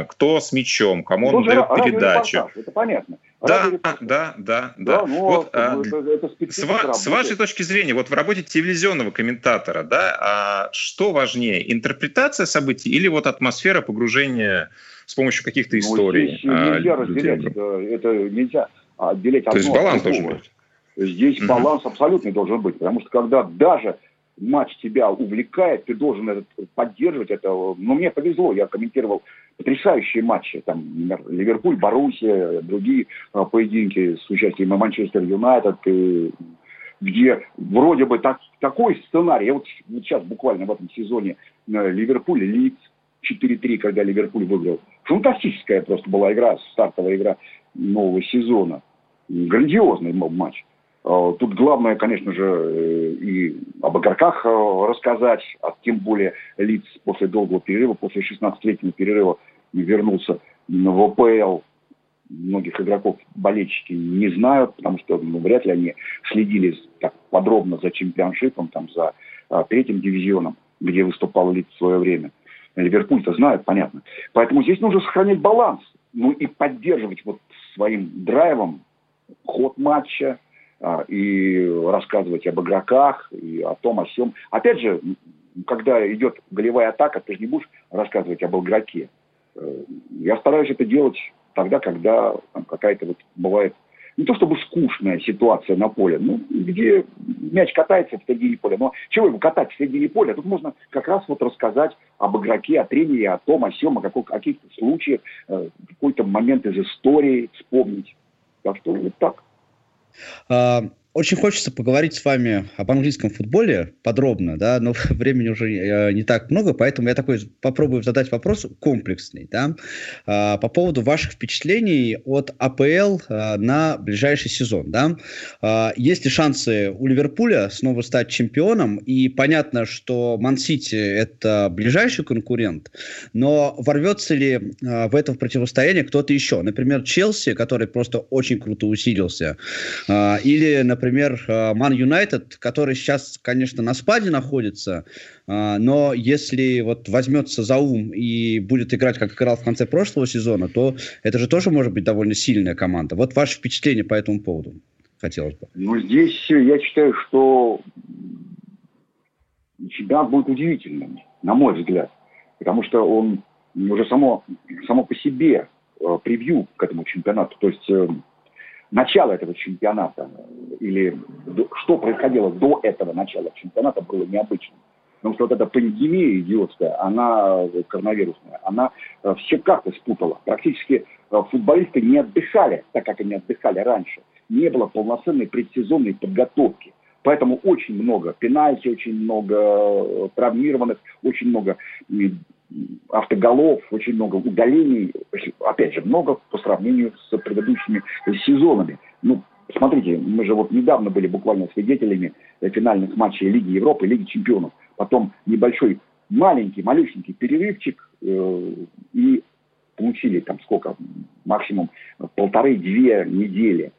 кто с мячом, кому он дает передачу. Это понятно. Да, да, да, да, да. Ну, вот, а, это, это с, ва- с вашей точки зрения, вот в работе телевизионного комментатора, да, а что важнее, интерпретация событий или вот атмосфера погружения с помощью каких-то ну, историй? Здесь а, нельзя разделять, это, это нельзя отделять То есть баланс должен быть? Здесь угу. баланс абсолютный должен быть, потому что когда даже матч тебя увлекает, ты должен это поддерживать это. Но ну, мне повезло, я комментировал потрясающие матчи, там, например, Ливерпуль, Боруссия, другие а, поединки с участием Манчестер Юнайтед, где вроде бы так, такой сценарий, я вот, вот сейчас буквально в этом сезоне э, Ливерпуль, Лидс, 4-3, когда Ливерпуль выиграл. Фантастическая просто была игра, стартовая игра нового сезона. Грандиозный матч. Тут главное, конечно же, и об игроках рассказать, а тем более лиц после долгого перерыва, после 16-летнего перерыва вернулся в ОПЛ. Многих игроков болельщики не знают, потому что ну, вряд ли они следили так подробно за чемпионшипом, там, за третьим дивизионом, где выступал Лид в свое время. Ливерпуль-то знают, понятно. Поэтому здесь нужно сохранять баланс. Ну и поддерживать вот своим драйвом ход матча, и рассказывать об игроках, и о том, о всем. Опять же, когда идет голевая атака, ты же не будешь рассказывать об игроке. Э, я стараюсь это делать тогда, когда какая-то вот бывает не то чтобы скучная ситуация на поле, ну, где мяч катается в середине поля. Но чего его катать в середине поля? Тут можно как раз вот рассказать об игроке, о тренере, о том, о сем, о, каких- каких-то случаях, э, какой-то момент из истории вспомнить. Так что вот так. А, очень хочется поговорить с вами об английском футболе подробно, да, но времени уже э, не так много, поэтому я такой попробую задать вопрос комплексный, да, а, по поводу ваших впечатлений от АПЛ а, на ближайший сезон, да. Есть ли шансы у Ливерпуля снова стать чемпионом? И понятно, что Ман-Сити это ближайший конкурент, но ворвется ли в это противостояние кто-то еще? Например, Челси, который просто очень круто усилился, или, например, например, Ман Юнайтед, который сейчас, конечно, на спаде находится, а, но если вот возьмется за ум и будет играть, как играл в конце прошлого сезона, то это же тоже может быть довольно сильная команда. Вот ваше впечатление по этому поводу хотелось бы. Ну, здесь я считаю, что чемпионат будет удивительным, на мой взгляд. Потому что он уже само, само по себе э, превью к этому чемпионату. То есть э, начало этого чемпионата или что происходило до этого начала чемпионата было необычным. Потому что вот эта пандемия идиотская, она, коронавирусная, она э, все карты спутала. Практически э, футболисты не отдыхали, так как они отдыхали раньше. Не было полноценной предсезонной подготовки. Поэтому очень много пенальти, очень много э, травмированных, очень много автоголов, очень много удалений, опять же, много по сравнению с предыдущими сезонами. Ну, смотрите, мы же вот недавно были буквально свидетелями финальных матчей Лиги Европы, Лиги Чемпионов. Потом небольшой, маленький, малюсенький перерывчик, э, и получили там сколько, максимум полторы-две недели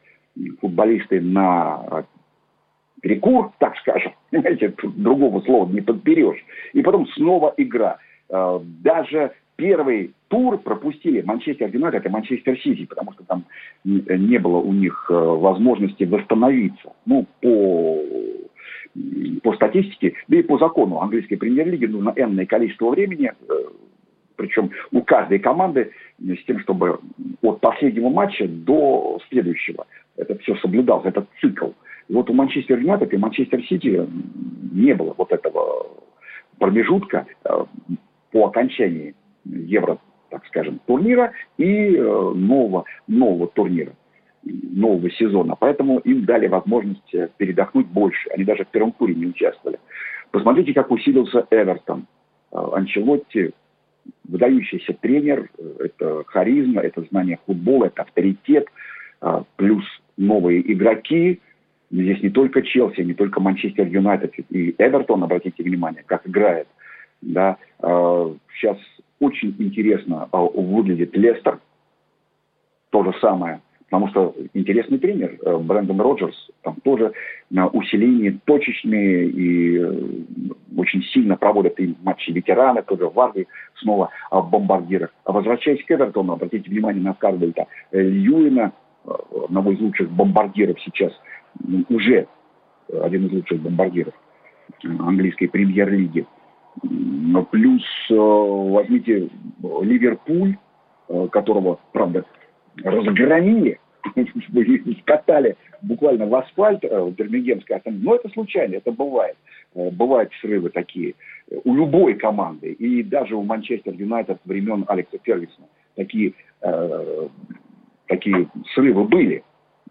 футболисты на перекур, так скажем, понимаете, другого слова не подберешь. И потом снова игра – Э, даже первый тур пропустили Манчестер Юнайтед и Манчестер Сити, потому что там не было у них э, возможности восстановиться. Ну, по, по статистике, да и по закону английской премьер-лиги нужно энное количество времени, э, причем у каждой команды с тем, чтобы от последнего матча до следующего это все соблюдалось, этот цикл. Вот у Манчестер Юнайтед и Манчестер Сити не было вот этого промежутка по окончании Евро, так скажем, турнира и э, нового, нового турнира, нового сезона. Поэтому им дали возможность э, передохнуть больше. Они даже в первом туре не участвовали. Посмотрите, как усилился Эвертон. Э, Анчелотти выдающийся тренер, это харизма, это знание футбола, это авторитет, плюс новые игроки. Здесь не только Челси, не только Манчестер Юнайтед и Эвертон, обратите внимание, как играет – да. Сейчас а, очень интересно а, выглядит Лестер. То же самое. Потому что интересный тренер э, Брэндон Роджерс, там тоже на усилении точечные и э, очень сильно проводят и матчи ветераны, тоже Варди снова в бомбардирах. А возвращаясь к Эвертону, обратите внимание на Карбельта Льюина, э, одного из лучших бомбардиров сейчас, уже один из лучших бомбардиров английской премьер-лиги. Плюс э, возьмите Ливерпуль, э, которого, правда, разгромили, скатали буквально в асфальт э, Бирмингемской остановке. Но это случайно, это бывает. Бывают срывы такие у любой команды. И даже у Манчестер Юнайтед времен Алекса Фергюсона такие, такие срывы были.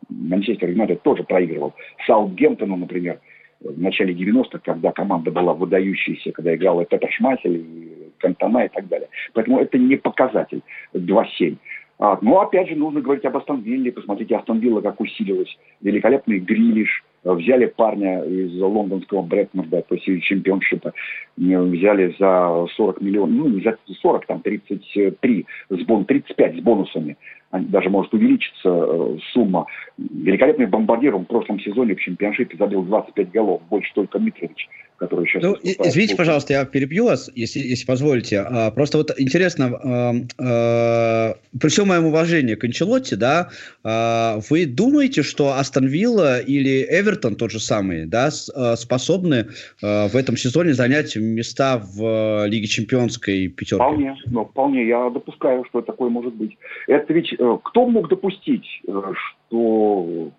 Манчестер Юнайтед тоже проигрывал. Саутгемптону, например, в начале 90-х, когда команда была выдающаяся, когда играла Петр Шмахель, и Кантона и так далее. Поэтому это не показатель 2-7. А, но опять же нужно говорить об Астон Вилле. Посмотрите, Астон Вилла как усилилась. Великолепный Грилиш, взяли парня из лондонского Брэдмонда, то есть чемпионшипа, взяли за 40 миллионов, ну не за 40, там 33, с бон, 35 с бонусами даже может увеличиться э, сумма. Великолепный бомбардир, он в прошлом сезоне в чемпионшипе забил 25 голов, больше только Митрович, который сейчас... Ну, извините, пожалуйста, я перебью вас, если, если позволите. А, просто вот интересно, а, а, при всем моем уважении к Анчелотти, да, а, вы думаете, что Астон Вилла или Эвертон, тот же самый, да, а, способны а, в этом сезоне занять места в а, Лиге Чемпионской пятерки? Вполне, ну, вполне, я допускаю, что такое может быть. Это ведь Э, кто мог допустить, э, что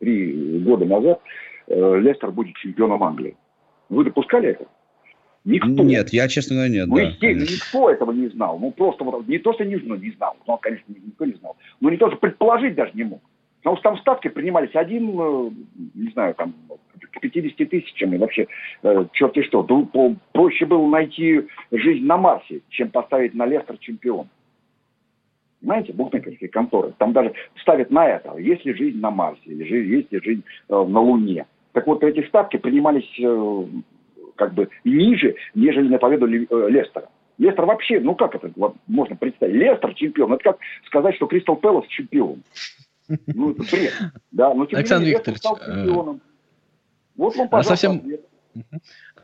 три года назад э, Лестер будет чемпионом Англии? Вы допускали это? Никто. Нет, я, честно говоря, нет. Ну, да, никто этого не знал. Ну, просто вот, не то, что не, ну, не знал, но, конечно, никто не знал. Но не то, что предположить даже не мог. Потому что там ставки принимались один, не знаю, там, к 50 тысячам, и вообще, э, черт и что. Проще было найти жизнь на Марсе, чем поставить на Лестер чемпион. Понимаете, букмекерские конторы. Там даже ставят на это, есть ли жизнь на Марсе, или есть ли жизнь э, на Луне. Так вот, эти ставки принимались э, как бы ниже, нежели на победу э, Лестера. Лестер вообще, ну как это можно представить? Лестер чемпион. Это как сказать, что Кристал Пэлас чемпион. Ну, это бред. Да, но тем Александр Викторович, стал э, чемпионом. Вот он, пожалуйста, совсем... ответ.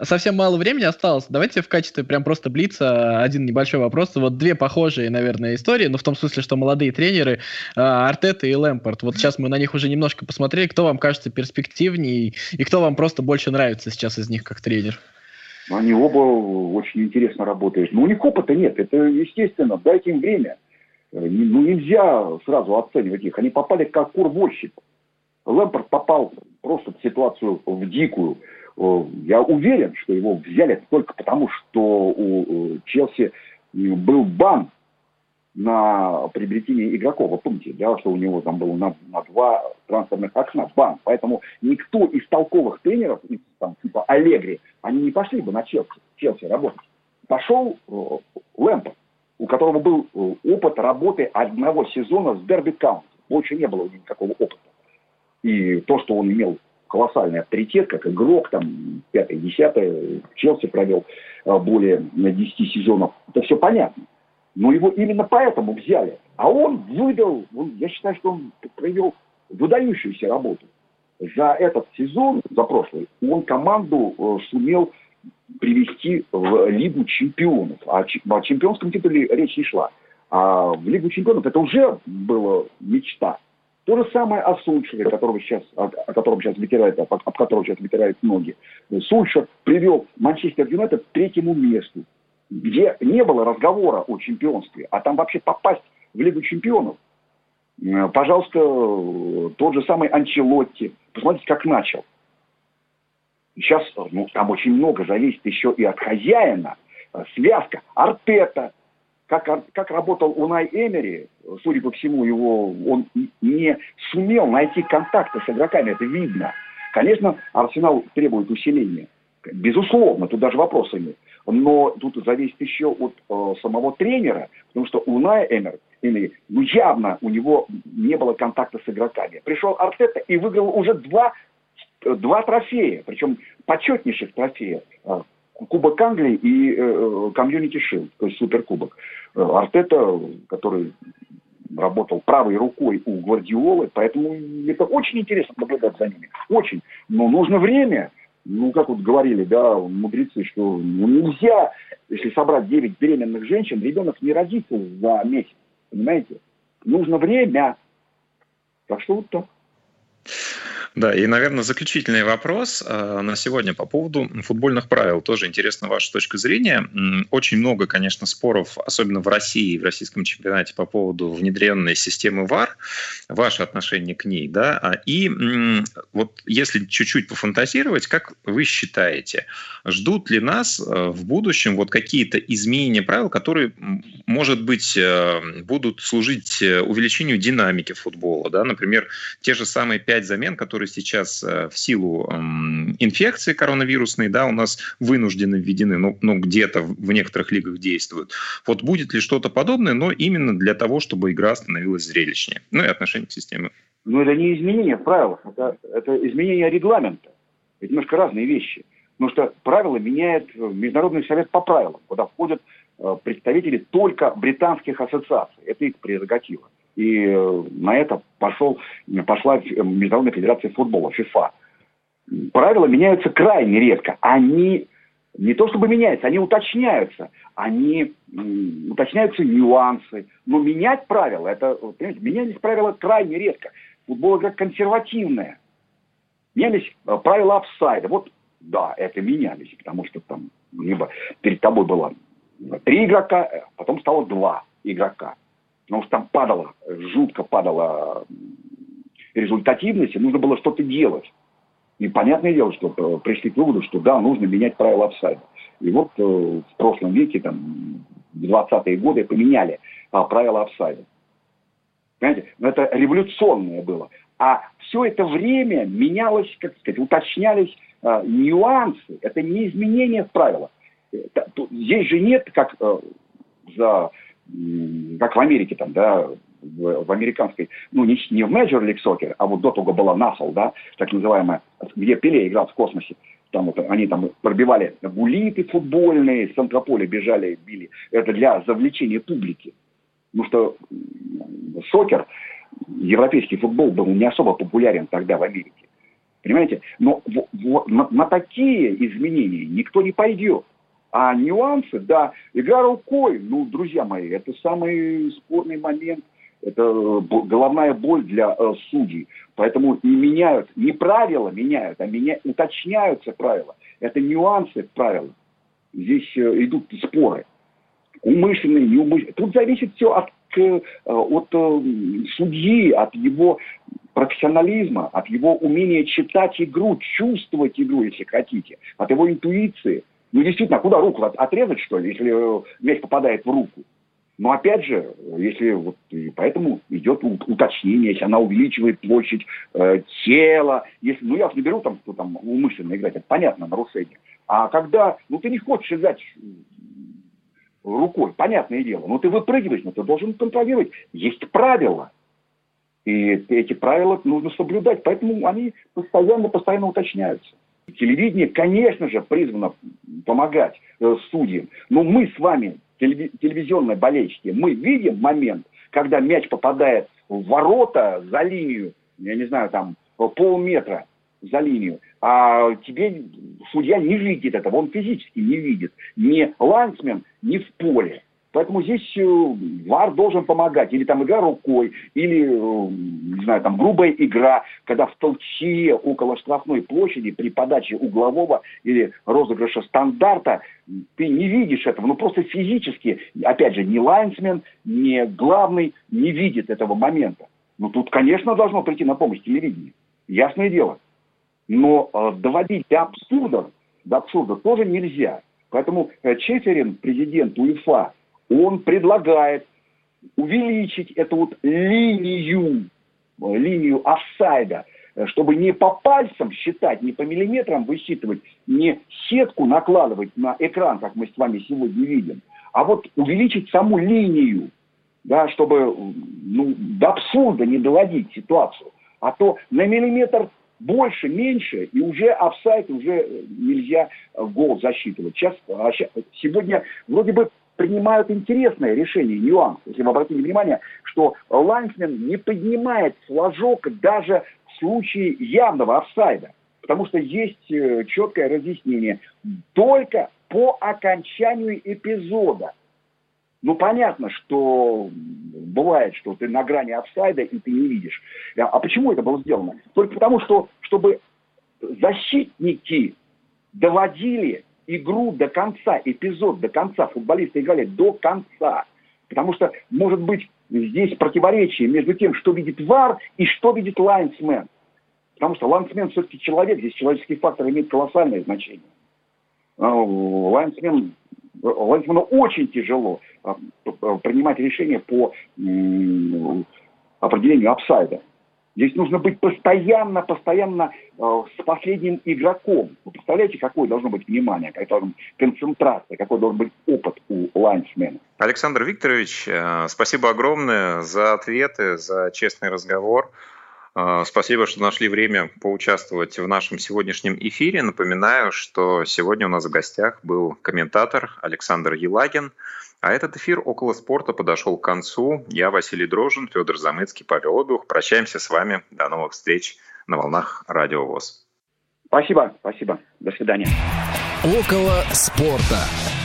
Совсем мало времени осталось. Давайте в качестве прям просто блица один небольшой вопрос. Вот две похожие, наверное, истории, но в том смысле, что молодые тренеры а, Артета и Лэмпорт. Вот сейчас мы на них уже немножко посмотрели. Кто вам кажется перспективнее и кто вам просто больше нравится сейчас из них как тренер? Они оба очень интересно работают. Но у них опыта нет, это естественно. Дайте им время. Ну, нельзя сразу оценивать их. Они попали как курвольщик. Лэмпорт попал просто в ситуацию в дикую. Э, я уверен, что его взяли только потому, что у Челси был бан на приобретение игроков. Вы помните, да, что у него там было на, на два трансферных окна бан. Поэтому никто из толковых тренеров, там, типа Аллегри, они не пошли бы на Челси, Челси работать. Пошел э, Лэмпорт, у которого был э, опыт работы одного сезона с Дерби Каунти. Больше не было у него никакого опыта. И то, что он имел колоссальный авторитет, как игрок, там, пятый, десятый, в Челси провел а, более 10 сезонов. Это все понятно. Но его именно поэтому взяли. А он выдал, я считаю, что он провел выдающуюся работу. За этот сезон, за прошлый, он команду э, сумел привести в Лигу чемпионов. А о чемпионском титуле речь не шла. А в Лигу чемпионов это уже была мечта. То же самое о Сульшере, которого сейчас, о, о котором сейчас вытирает, об, об котором сейчас вытирают ноги. Сульшер привел Манчестер Юнайтед к третьему месту, где не было разговора о чемпионстве, а там вообще попасть в Лигу чемпионов. Э, пожалуйста, тот же самый Анчелотти. Посмотрите, как начал. Сейчас ну, там очень много зависит еще и от хозяина. Связка, Артета, как, как работал Унай Эмери, судя по всему, его, он не сумел найти контакты с игроками, это видно. Конечно, Арсенал требует усиления. Безусловно, тут даже вопроса нет. Но тут зависит еще от э, самого тренера, потому что Унаи Эмер, Эмери, ну явно у него не было контакта с игроками. Пришел Артета и выиграл уже два, два трофея, причем почетнейших трофея. Кубок Англии и э, Community Shield, то есть Суперкубок. Э, Артета, который работал правой рукой у Гвардиолы, поэтому это очень интересно наблюдать за ними. Очень. Но нужно время. Ну, как вот говорили, да, мудрецы, что нельзя, если собрать 9 беременных женщин, ребенок не родится за месяц. Понимаете? Нужно время. Так что вот так. Да, и, наверное, заключительный вопрос э, на сегодня по поводу футбольных правил. Тоже интересна ваша точка зрения. Очень много, конечно, споров, особенно в России, в российском чемпионате по поводу внедренной системы ВАР, ваше отношение к ней, да, а, и вот если чуть-чуть пофантазировать, как вы считаете, ждут ли нас э, в будущем вот какие-то изменения правил, которые, может быть, э, будут служить увеличению динамики футбола, да, например, те же самые пять замен, которые которые сейчас э, в силу инфекции коронавирусной, да, у нас вынуждены введены, ну, ну где-то в некоторых лигах действуют. Вот будет ли что-то подобное, но именно для того, чтобы игра становилась зрелищнее, ну и отношение к системе Но это не изменение в правилах, это, это изменение регламента. Это немножко разные вещи. Потому что правила меняет Международный совет по правилам, куда входят э, представители только британских ассоциаций. Это их прерогатива. И э, на это пошел, пошла Международная федерация футбола, ФИФА. Правила меняются крайне редко. Они не то чтобы меняются, они уточняются. Они уточняются нюансы. Но менять правила, это, понимаете, менялись правила крайне редко. Футбол игра консервативная. Менялись э, правила офсайда. Вот, да, это менялись, потому что там либо перед тобой было три игрока, э, потом стало два игрока. Потому что там падала, жутко падала результативность, и нужно было что-то делать. И понятное дело, что э, пришли к выводу, что да, нужно менять правила офсайда. И вот э, в прошлом веке, там, в 20-е годы поменяли а, правила офсайда. Понимаете? Но это революционное было. А все это время менялось, как сказать, уточнялись а, нюансы. Это не изменение в правилах. Это, здесь же нет, как э, за как в Америке там, да, в, в американской, ну, не, не в Major League Soccer, а вот до того была NASL, да, так называемая, где Пеле играл в космосе. Там вот они там пробивали гулиты футбольные, с Антрополя бежали, били. Это для завлечения публики. Потому что сокер, европейский футбол был не особо популярен тогда в Америке. Понимаете? Но в, в, на, на такие изменения никто не пойдет. А нюансы, да, игра рукой, ну, друзья мои, это самый спорный момент это э, головная боль для э, судей. Поэтому не меняют, не правила меняют, а меня, уточняются правила. Это нюансы правил. Здесь э, идут споры. Умышленные, неумышленные. Тут зависит все от, э, от э, судьи, от его профессионализма, от его умения читать игру, чувствовать игру, если хотите, от его интуиции. Ну, действительно, куда руку отрезать, что ли, если э, мяч попадает в руку? Но опять же, если вот и поэтому идет уточнение, если она увеличивает площадь э, тела, если, ну я уж не беру там, что там умышленно играть, это понятно, нарушение. А когда, ну ты не хочешь играть рукой, понятное дело, но ты выпрыгиваешь, но ты должен контролировать. Есть правила. И эти правила нужно соблюдать, поэтому они постоянно-постоянно уточняются. Телевидение, конечно же, призвано помогать э, судьям, но мы с вами телевизионной болельщики, мы видим момент, когда мяч попадает в ворота за линию, я не знаю, там полметра за линию, а тебе судья не видит этого, он физически не видит. Ни лансмен, ни в поле. Поэтому здесь э, ВАР должен помогать. Или там игра рукой, или, э, не знаю, там грубая игра, когда в толчье около штрафной площади при подаче углового или розыгрыша стандарта ты не видишь этого. Ну просто физически, опять же, ни лайнсмен, ни главный не видит этого момента. Ну тут, конечно, должно прийти на помощь телевидение. Ясное дело. Но э, доводить до абсурда, до абсурда тоже нельзя. Поэтому э, Чеферин, президент УЕФА, он предлагает увеличить эту вот линию, линию офсайда, чтобы не по пальцам считать, не по миллиметрам высчитывать, не сетку накладывать на экран, как мы с вами сегодня видим, а вот увеличить саму линию, да, чтобы ну, до абсурда не доводить ситуацию. А то на миллиметр больше, меньше, и уже офсайд уже нельзя гол засчитывать. Сейчас, а сегодня вроде бы принимают интересное решение, нюанс. Если вы обратили внимание, что Лайнсмен не поднимает флажок даже в случае явного офсайда. Потому что есть э, четкое разъяснение. Только по окончанию эпизода. Ну, понятно, что бывает, что ты на грани офсайда и ты не видишь. А почему это было сделано? Только потому, что чтобы защитники доводили игру до конца, эпизод до конца. Футболисты играли до конца. Потому что, может быть, здесь противоречие между тем, что видит ВАР и что видит лайнсмен. Потому что лайнсмен все-таки человек, здесь человеческий фактор имеет колоссальное значение. Лайнсмен, лайнсмену очень тяжело а, принимать решения по определению апсайда. Здесь нужно быть постоянно, постоянно э, с последним игроком. Вы представляете, какое должно быть внимание, какая концентрация, какой должен быть опыт у лайнсмена. Александр Викторович, э, спасибо огромное за ответы, за честный разговор. А, спасибо, что нашли время поучаствовать в нашем сегодняшнем эфире. Напоминаю, что сегодня у нас в гостях был комментатор Александр Елагин. А этот эфир «Около спорта» подошел к концу. Я Василий Дрожин, Федор Замыцкий, Павел Обиух. Прощаемся с вами. До новых встреч на волнах Радио ВОЗ. Спасибо, спасибо. До свидания. «Около спорта».